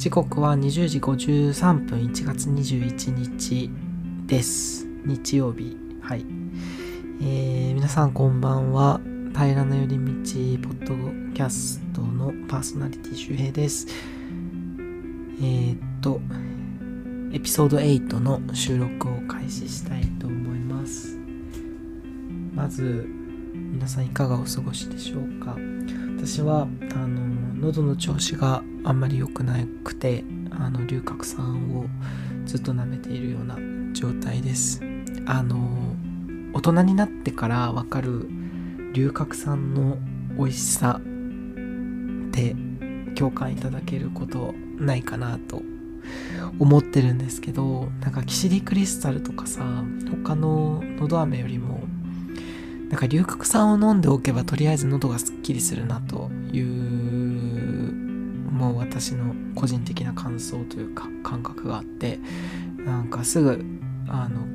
時刻は20時53分1月21日です。日曜日。はい。えー、皆さんこんばんは。平らな寄り道ポッドキャストのパーソナリティ周平です。えー、っとエピソード8の収録を開始したいと思います。まず皆さんいかがお過ごしでしょうか？私はあの喉の調子があんまり良くなくてあの龍角散をずっと舐めているような状態です。あの大人になってからわかる龍角散の美味しさって共感いただけることないかなと思ってるんですけどなんかキシリクリスタルとかさ他ののど飴よりもなんか龍角散を飲んでおけばとりあえず喉がすっきりするなというもう私の個人的な感想というか感覚があってなんかすぐあの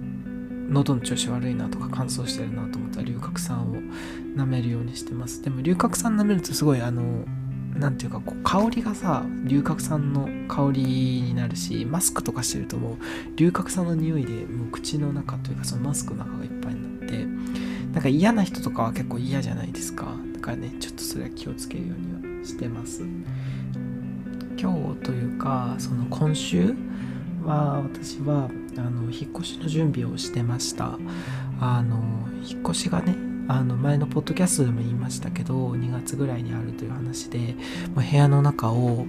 喉の調子悪いなとか乾燥してるなと思ったら龍角散を舐めるようにしてます。でも龍角散舐めるとすごいあの何ていうかこう香りがさ龍角散の香りになるしマスクとかしてるともう龍角散の匂いでもう口の中というかそのマスクの中がいっぱいになってなんか嫌な人とかは結構嫌じゃないですか。だからねちょっとそれは気をつけるようにはしてます。今日というかその今週は私はあの引っ越しの準備をしてました。あの引っ越しがねあの前のポッドキャストでも言いましたけど2月ぐらいにあるという話でもう部屋の中を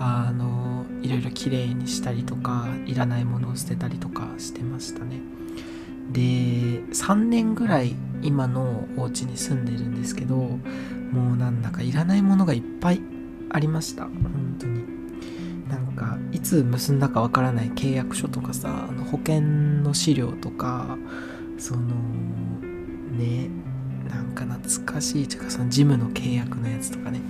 あのいろいろきれいにしたりとかいらないものを捨てたりとかしてましたね。で3年ぐらい今のお家に住んでるんですけどもうなんだかいらないものがいっぱいありました。本つ結んだかわからない契約書とかさあの保険の資料とかそのねなんか懐かしいというかそのジムの契約のやつとかね。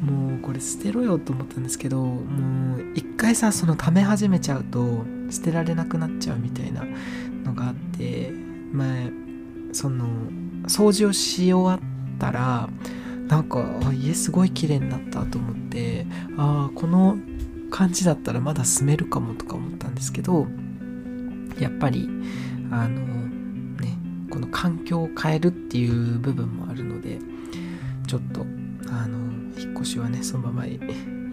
もうこれ捨てろよと思ったんですけどもう一回さその貯め始めちゃうと捨てられなくなっちゃうみたいなのがあって前その掃除をし終わったらなんか家すごい綺麗になったと思ってああこの感じだったらまだ住めるかもとか思ったんですけどやっぱりあのねこの環境を変えるっていう部分もあるのでちょっとあの引っ越しはねそのまま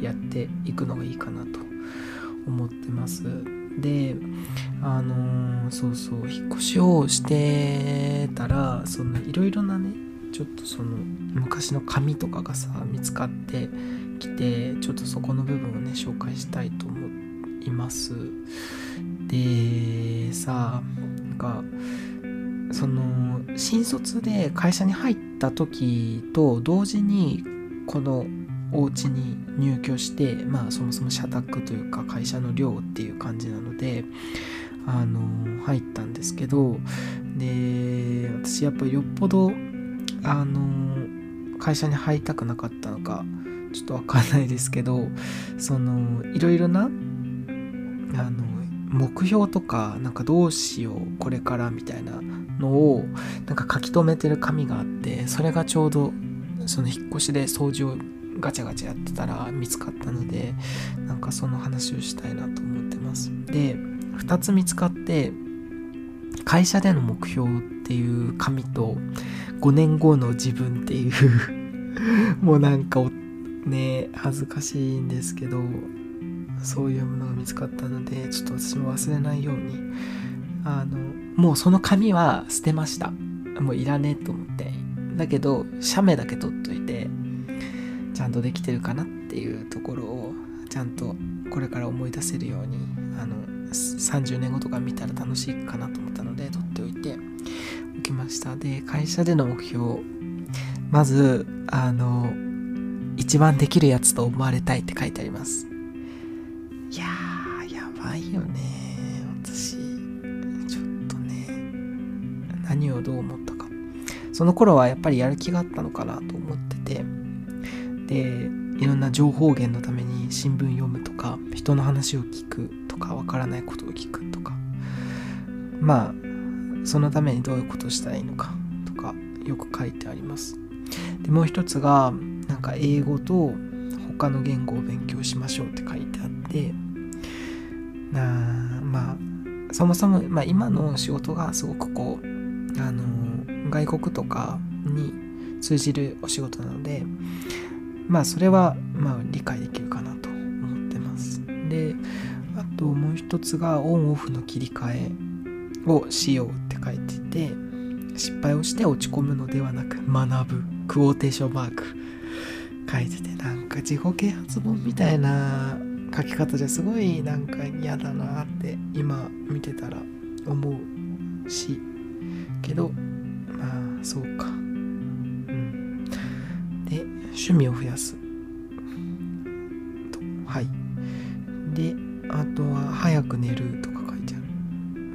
やっていくのがいいかなと思ってます。であのそうそう引っ越しをしてたらそのいろいろなねちょっとその昔の紙とかがさ見つかってきてちょっとそこの部分をね紹介したいと思います。でさなんかその新卒で会社に入った時と同時にこのお家に入居してまあそもそも社宅というか会社の寮っていう感じなのであの入ったんですけどで私やっぱよっぽどあの会社に入りたくなかったのかちょっとわかんないですけどそのいろいろなあの目標とかなんかどうしようこれからみたいなのをなんか書き留めてる紙があってそれがちょうどその引っ越しで掃除をガチャガチャやってたら見つかったのでなんかその話をしたいなと思ってます。で2つ見つかって会社での目標っていう紙と5年後の自分っていうもうなんかね恥ずかしいんですけどそういうものが見つかったのでちょっと私も忘れないようにあのもうその紙は捨てました。もういらねえと思って。だけど写メだけ取っといてちゃんとできてるかなっていうところをちゃんとこれから思い出せるようにあの30年後とか見たら楽しいかなと思ったので取っておいておきました。で会社での目標。まずあの一番できるやつと思われたいって書いてあります。いやーやばいよね。私ちょっとね何をどう思ったか。その頃はやっぱりやる気があったのかなと思ってて。でいろんな情報源のために新聞読むとか人の話を聞くとかわからないことを聞くとか。まあそのためにどういうことしたらいいのかとかよく書いてあります。でもう一つがなんか英語と他の言語を勉強しましょうって書いてあってなまあそもそも、まあ、今の仕事がすごくこうあの外国とかに通じるお仕事なのでまあそれはまあ理解できるかなと思ってます。であともう一つがオンオフの切り替えをしようって書いてて失敗をして落ち込むのではなく学ぶ。クォーテーションマーク。書いててなんか自己啓発本みたいな書き方じゃすごいなんか嫌だなって今見てたら思うしけどまあそうか。うん。で趣味を増やすと。はい。であとは早く寝るとか書いてある。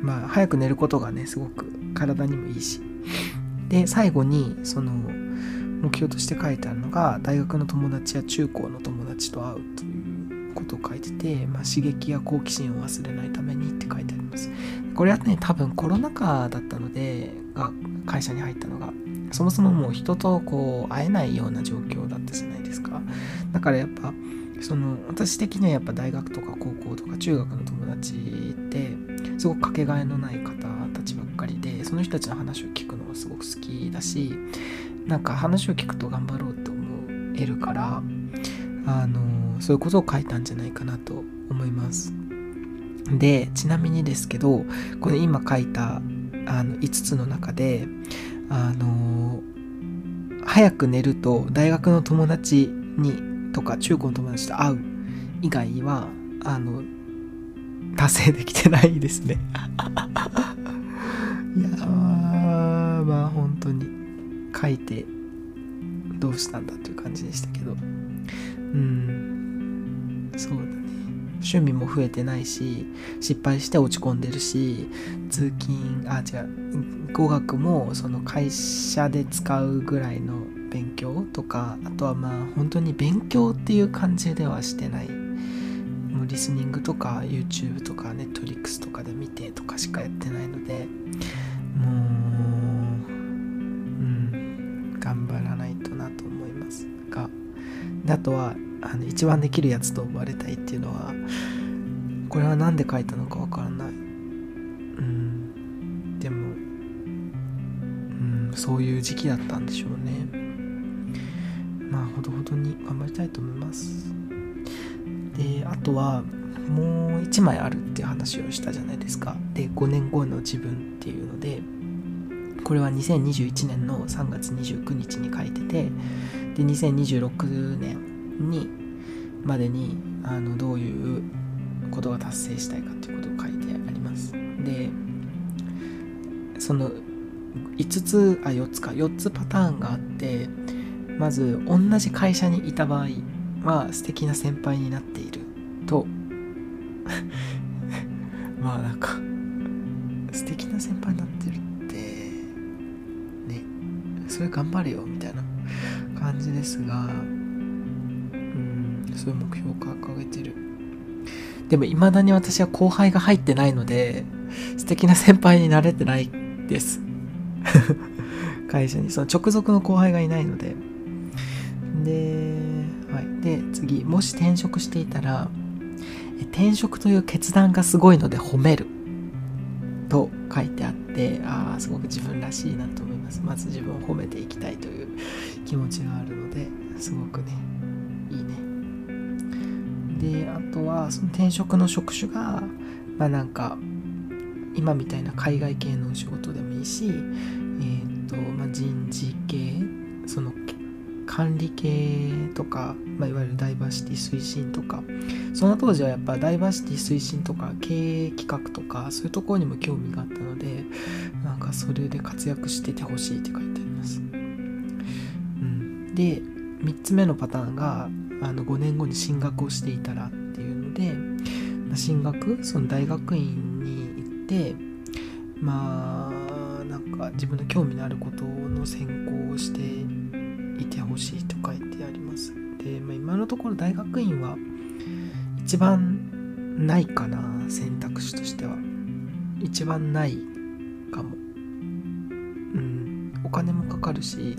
まあ早く寝ることがねすごく体にもいいし。で最後にその目標として書いてあるのが大学の友達や中高の友達と会うということを書いてて、まあ、刺激や好奇心を忘れないためにって書いてあります。これはね多分コロナ禍だったのでが会社に入ったのがそもそももう人とこう会えないような状況だったじゃないですか。だからやっぱその私的にはやっぱ大学とか高校とか中学の友達ってすごくかけがえのない方たちばっかりでその人たちの話を聞くのがすごく好きだしなんか話を聞くと頑張ろうって思えるからあのそういうことを書いたんじゃないかなと思います。でちなみにですけどこれ今書いたあの5つの中であの早く寝ると大学の友達にとか中高の友達と会う以外はあの達成できてないですね。いやまあ本当に。書いてどうしたんだっていう感じでしたけど。うん。そうだね。趣味も増えてないし失敗して落ち込んでるし通勤あ違う語学もその会社で使うぐらいの勉強とかあとはまあ本当に勉強っていう感じではしてない。もうリスニングとか YouTube とか Netflix とかで見てとかしかやってないので。あとはあの一番できるやつと思われたいっていうのはこれは何で書いたのかわからない。うん。でもうんそういう時期だったんでしょうね。まあほどほどに頑張りたいと思います。であとはもう1枚あるっていう話をしたじゃないですか。で5年後の自分っていうのでこれは2021年の3月29日に書いててで2026年にまでにあのどういうことが達成したいかっていうことを書いてあります。でその5つあ4つか。4つパターンがあってまず同じ会社にいた場合は素敵な先輩になっていると。まあなんか素敵な先輩になってるってね。それ頑張れよみたいな。感じですがうんそういう目標を掲げてる。でも未だに私は後輩が入ってないので素敵な先輩になれてないです。会社に。その直属の後輩がいないので。で,、はい、で次。もし転職していたら転職という決断がすごいので褒める。と書いてあってああすごく自分らしいなと思います。まず自分を褒めていきたいという気持ちがあるのですごくねいいね。であとはその転職の職種がまあなんか今みたいな海外系の仕事でもいいしえっ、ー、と、まあ、人事系その管理系とか、まあ、いわゆるダイバーシティ推進とかその当時はやっぱダイバーシティ推進とか経営企画とかそういうところにも興味があったのでなんかそれで活躍しててほしいって書いて、で3つ目のパターンがあの5年後に進学をしていたらっていうので、進学その大学院に行ってまあなんか自分の興味のあることの専攻をしていてほしいと書いてあります。で、まあ、今のところ大学院は一番ないかな選択肢としては。一番ないかも。うん。お金もかかるし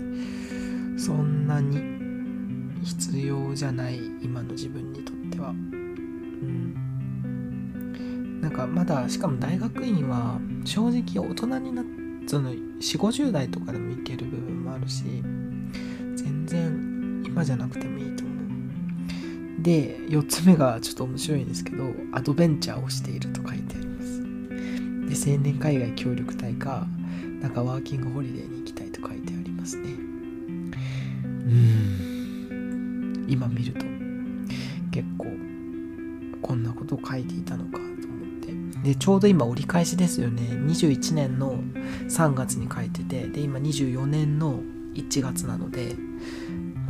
そんなに必要じゃない今の自分にとっては。うん。なんかまだしかも大学院は正直大人になっその4 5 0代とかでもいける部分もあるし全然今じゃなくてもいいと思う。で4つ目がちょっと面白いんですけどアドベンチャーをしていると書いてあります。で青年海外協力隊かなんかワーキングホリデーに今見ると。結構こんなことを書いていたのかと思って。でちょうど今折り返しですよね。21年の3月に書いててで今24年の1月なので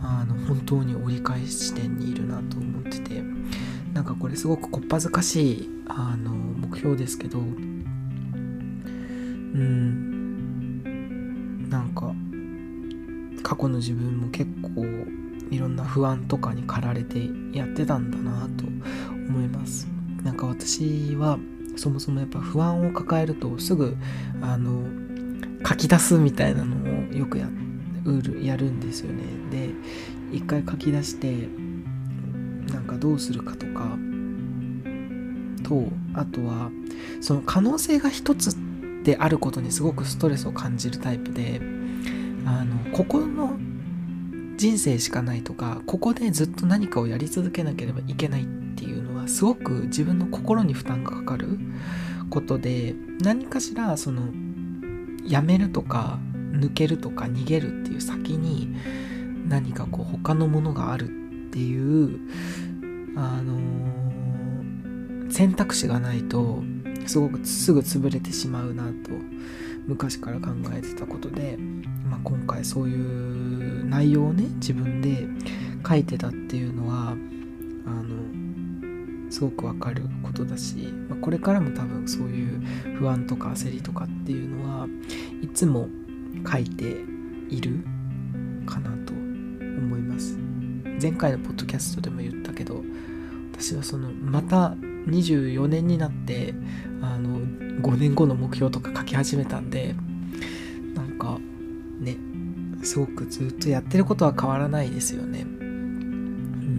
あの本当に折り返し地点にいるなと思ってて。なんかこれすごくこっぱずかしいあの目標ですけど。うん。なんか過去の自分も結構いろんな不安とかに駆られてやってたんだなと思います。なんか私はそもそもやっぱ不安を抱えるとすぐあの書き出すみたいなのをよくやるやるんですよね。で一回書き出してなんかどうするかとかとあとはその可能性が一つであることにすごくストレスを感じるタイプであのここの人生しかないとかここでずっと何かをやり続けなければいけないっていうのはすごく自分の心に負担がかかることで何かしらそのやめるとか抜けるとか逃げるっていう先に何かこう他のものがあるっていうあのー、選択肢がないとすごくすぐ潰れてしまうなと昔から考えてたことで、まあ、今回そういう内容をね自分で書いてたっていうのはあのすごくわかることだし、まあ、これからも多分そういう不安とか焦りとかっていうのはいつも書いているかなと思います。前回のポッドキャストでも言ったけど私はそのまた24年になってあの5年後の目標とか書き始めたんですごくずっとやってることは変わらないですよね。うん。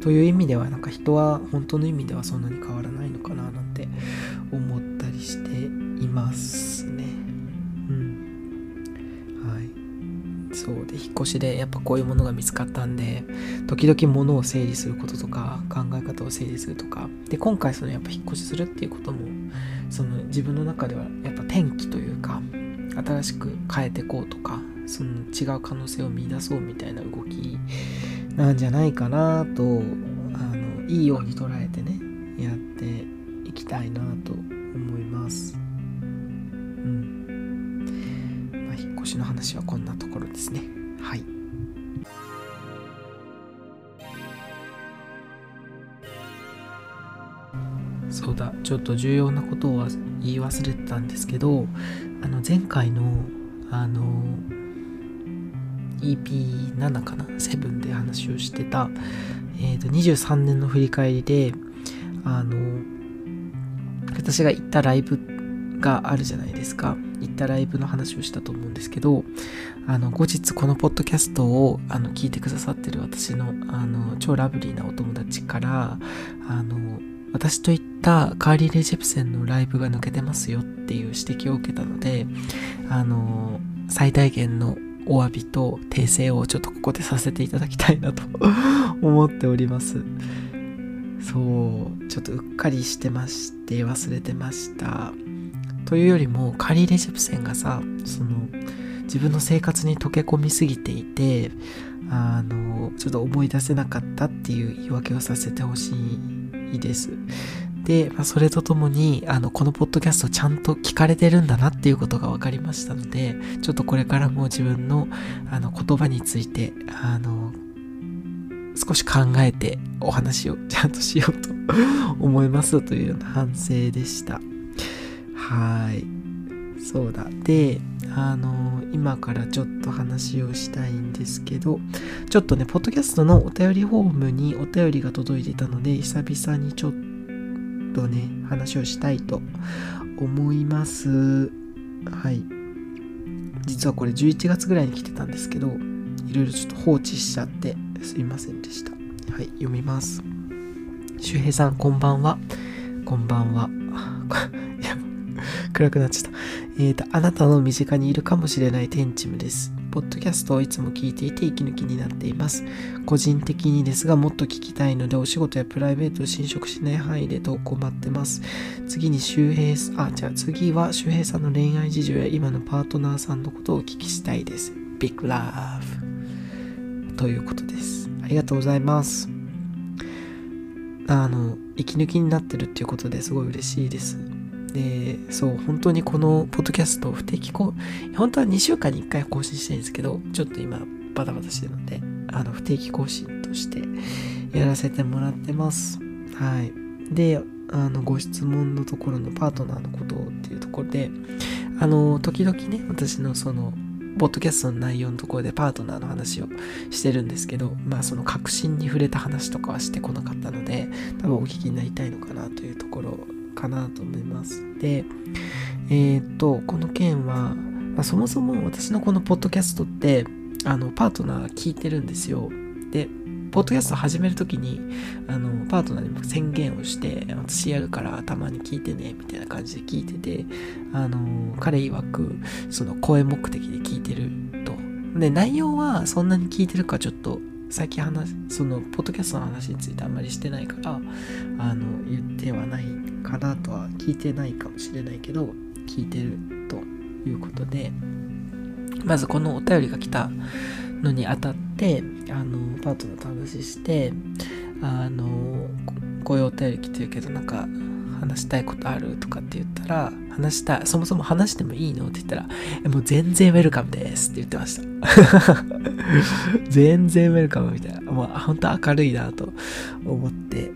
という意味ではなんか人は本当の意味ではそんなに変わらないのかななんて思ったりしていますね。そうで引っ越しでやっぱこういうものが見つかったんで時々物を整理することとか考え方を整理するとか。で今回そのやっぱ引っ越しするっていうこともその自分の中ではやっぱ転機というか新しく変えていこうとかその違う可能性を見出そうみたいな動きなんじゃないかなとあのいいように捉えてねやっていきたいなと思います。うん。ま引越しの話はこんなところですねはいそうだちょっと重要なことを言い忘れてたんですけどあの前回のあの EP7 かな？7で話をしてた、えー、と23年の振り返りであの私が行ったライブがあるじゃないですか。行ったライブの話をしたと思うんですけど、あの、後日このポッドキャストをあの聞いてくださってる私のあの超ラブリーなお友達から、あの、私と行ったカーリー・レジェプセンのライブが抜けてますよっていう指摘を受けたので、あの、最大限のお詫びと訂正をちょっとここでさせていただきたいなと 思っております。そう、ちょっとうっかりしてまして、忘れてました。というよりもカーリー・レジェプセンがさその自分の生活に溶け込みすぎていてあのちょっと思い出せなかったっていう言い訳をさせてほしいです。で、まあ、それとともに、あの、このポッドキャストちゃんと聞かれてるんだなっていうことが分かりましたので、ちょっとこれからも自分の、あの、言葉について、あの、少し考えてお話をちゃんとしようと思いますというような反省でした。はいそうだ。であの今からちょっと話をしたいんですけどちょっとねポッドキャストのお便りフォームにお便りが届いていたので久々にちょっとね話をしたいと思います。はい。実はこれ11月ぐらいに来てたんですけどいろいろちょっと放置しちゃってすいませんでした。はい読みます。周平さんこんばんは。こんばんは。暗くなっちゃった。えっ、ー、と、あなたの身近にいるかもしれない天チムです。ポッドキャストをいつも聞いていて息抜きになっています。個人的にですが、もっと聞きたいので、お仕事やプライベートを侵食しない範囲で投稿待ってます。次に周平、あ、じゃあ次は周平さんの恋愛事情や今のパートナーさんのことをお聞きしたいです。Big Love ということです。ありがとうございます。あの、息抜きになってるっていうことですごい嬉しいです。で、そう、本当にこのポッドキャスト不定期更、本当は2週間に1回更新したいんですけど、ちょっと今バタバタしてるので、あの、不定期更新としてやらせてもらってます。はい。で、あの、ご質問のところのパートナーのことっていうところで、あの、時々ね、私のその、ポッドキャストの内容のところでパートナーの話をしてるんですけど、まあその確信に触れた話とかはしてこなかったので、多分お聞きになりたいのかなというところかなと思います。で、えっ、と、この件は、まあ、そもそも私のこのポッドキャストって、あの、パートナー聞いてるんですよ。で、ポッドキャスト始めるときに、あの、パートナーにも宣言をして、私やるからたまに聞いてね、みたいな感じで聞いてて、あの、彼曰く、その声目的で聞いてると。で、内容はそんなに聞いてるかちょっと、最近話、その、ポッドキャストの話についてあんまりしてないから、あの、言ってはないかなとは聞いてないかもしれないけど、聞いてるということで、まずこのお便りが来たのにあたって、あの、パートナーと話して、あの、こういうお便り来てるけど、なんか、話したいことあるとかって言ったら、話した、そもそも話してもいいのって言ったら、もう全然ウェルカムですって言ってました。全然ウェルカムみたいな。もう本当明るいなと思って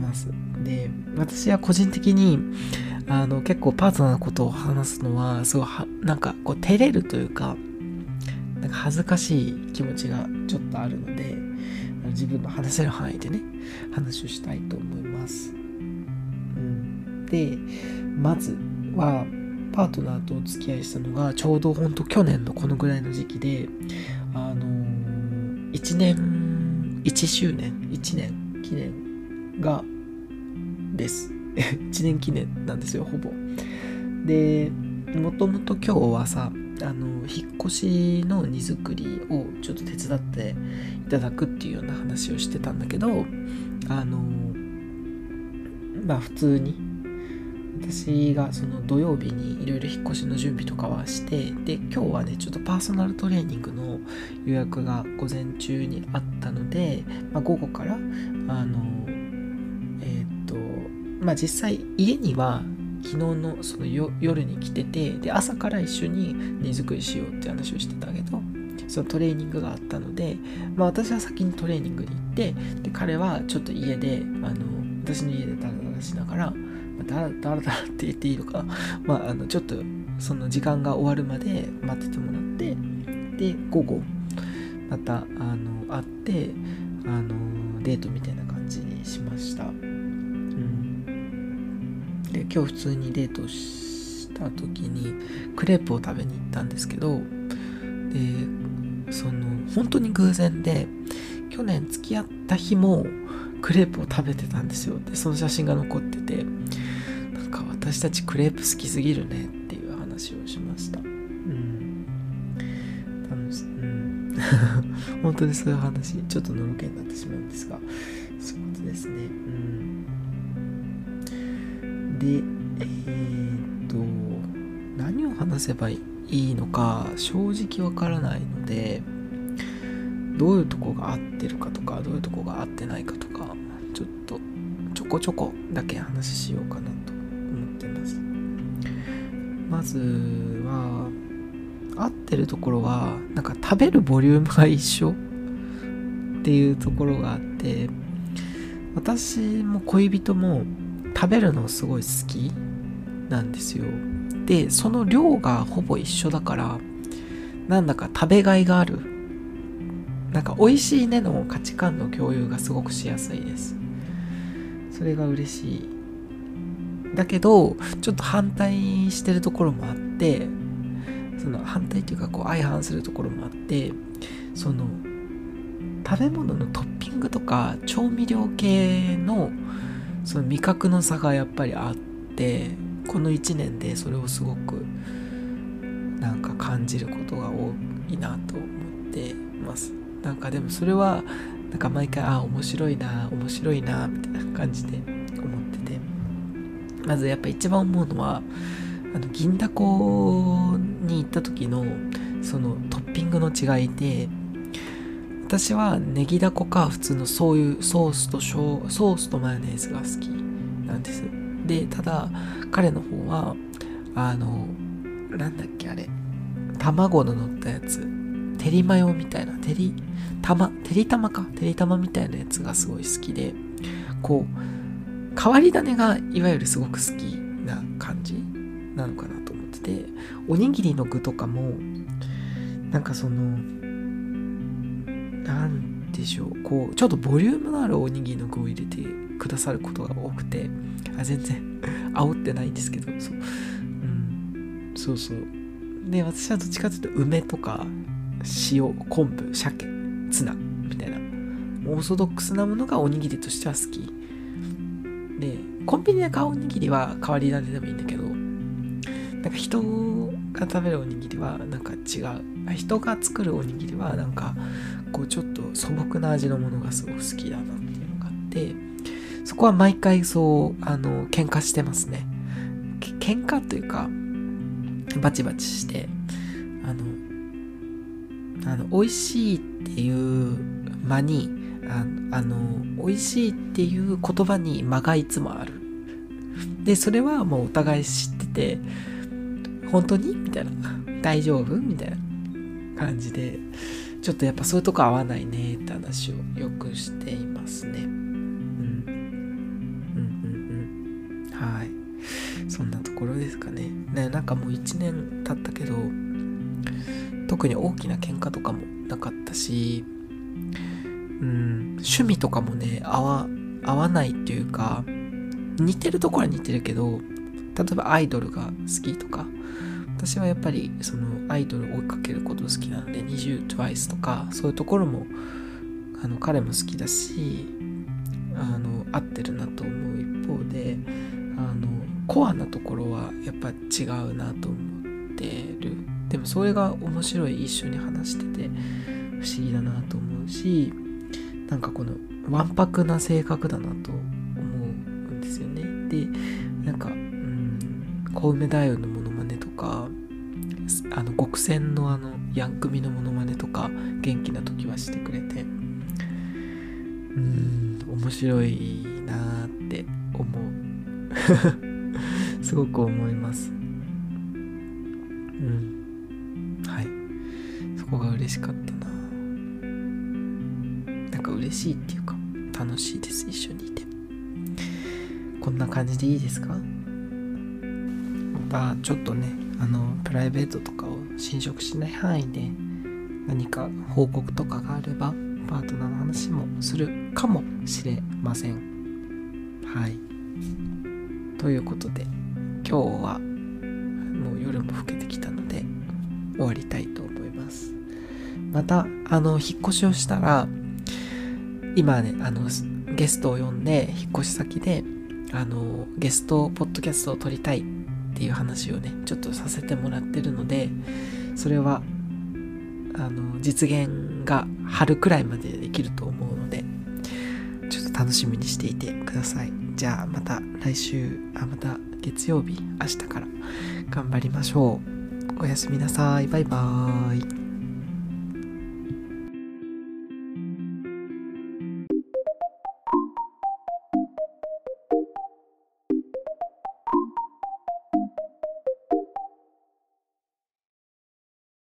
ます。で、私は個人的に、あの、結構パートナーのことを話すのは、すごいは、なんかこう照れるというか、なんか恥ずかしい気持ちがちょっとあるので、自分の話せる範囲でね、話をしたいと思います。うん、で、まずは、パートナーとお付き合いしたのが、ちょうどほんと去年のこのぐらいの時期で、あのー、1年、1周年、1年記念が、です。1年記念なんですよ、ほぼ。で、もともと今日はさ、あの引っ越しの荷造りをちょっと手伝っていただくっていうような話をしてたんだけどあのまあ普通に私がその土曜日にいろいろ引っ越しの準備とかはしてで今日はねちょっとパーソナルトレーニングの予約が午前中にあったので、まあ、午後からあのえっ、とまあ実際家には昨日のその夜に来ててで朝から一緒に荷造りしようって話をしてたけどそのトレーニングがあったので、まあ、私は先にトレーニングに行ってで彼はちょっと家であの私の家でダラダラしながら、まあ、ダラダラって言っていいのか、まあ、あのちょっとその時間が終わるまで待っててもらってで午後またあの会ってあのデートみたいな感じにしました。うん。で今日普通にデートした時にクレープを食べに行ったんですけどでその本当に偶然で去年付き合った日もクレープを食べてたんですよ。でその写真が残ってて。私たちクレープ好きすぎるねっていう話をしました。うん。楽しうん。本当にそういう話ちょっとのろけになってしまうんですが。そういうことですね。うん。で、えー、っと、何を話せばいいのか正直わからないので、どういうとこが合ってるかとか、どういうとこが合ってないかとか、ちょっとちょこちょこだけ話しようかなってます。まずは、合ってるところは、なんか食べるボリュームが一緒っていうところがあって、私も恋人も食べるのすごい好きなんですよ。でその量がほぼ一緒だからなんだか食べがいがある。なんか美味しいねの価値観の共有がすごくしやすいです。それが嬉しい。だけどちょっと反対してるところもあってその反対というかこう相反するところもあってその食べ物のトッピングとか調味料系のその味覚の差がやっぱりあってこの1年でそれをすごくなんか感じることが多いなと思ってます。なんかでもそれはなんか毎回あ面白いな面白いなみたいな感じでまずやっぱ一番思うのはあの銀だこに行った時のそのトッピングの違いで私はネギだこか普通のそういうソースとソースとマヨネーズが好きなんです。でただ彼の方はあのなんだっけあれ。卵の乗ったやつ。てりマヨみたいな。てりたまてりたまか。てりたまみたいなやつがすごい好きでこう変わり種がいわゆるすごく好きな感じなのかなと思ってておにぎりの具とかもなんかそのなんでしょうこうちょっとボリュームのあるおにぎりの具を入れてくださることが多くてあ全然 煽ってないんですけどそう,、うん、そうそう。で私はどっちかというと梅とか塩昆布鮭ツナみたいなオーソドックスなものがおにぎりとしては好き。でコンビニで買うおにぎりは変わり種でもいいんだけどなんか人が食べるおにぎりはなんか違う。人が作るおにぎりはなんかこうちょっと素朴な味のものがすごく好きだなっていうのがあってそこは毎回そうあの喧嘩してますね。喧嘩というかバチバチしてあのあの美味しいっていう間にああの美味しいっていう言葉に間がいつもあるでそれはもうお互い知ってて本当に？みたいな大丈夫？みたいな感じでちょっとやっぱそういうとこ合わないねって話をよくしていますね。うん。うんうんうん。はい。そんなところですかね。ね、なんかもう1年経ったけど、特に大きな喧嘩とかもなかったし、趣味とかもね、合わ、合わないっていうか、似てるところは似てるけど、例えばアイドルが好きとか、私はやっぱりそのアイドルを追いかけること好きなので 20TWICE とかそういうところもあの彼も好きだしあの合ってるなと思う一方であのコアなところはやっぱ違うなと思ってる。でもそれが面白い一緒に話してて不思議だなと思うしなんかこのわんぱくな性格だなと思うんですよね。でなんかうん小梅太夫のモノマネとかあの極戦のあのヤンクミのモノマネとか元気な時はしてくれてうん面白いなーって思う。すごく思います。うん。はい。そこが嬉しかった。嬉しいっていうか楽しいです。一緒にいて。こんな感じでいいですか？またちょっとねあのプライベートとかを侵食しない範囲で何か報告とかがあればパートナーの話もするかもしれません。はい。ということで今日はもう夜も更けてきたので終わりたいと思います。またあの引っ越しをしたら今ねあのゲストを呼んで引っ越し先であのゲストポッドキャストを撮りたいっていう話をねちょっとさせてもらってるのでそれはあの実現が春くらいまでできると思うのでちょっと楽しみにしていてください。じゃあまた来週あまた月曜日明日から頑張りましょう。おやすみなさい。バイバーイ。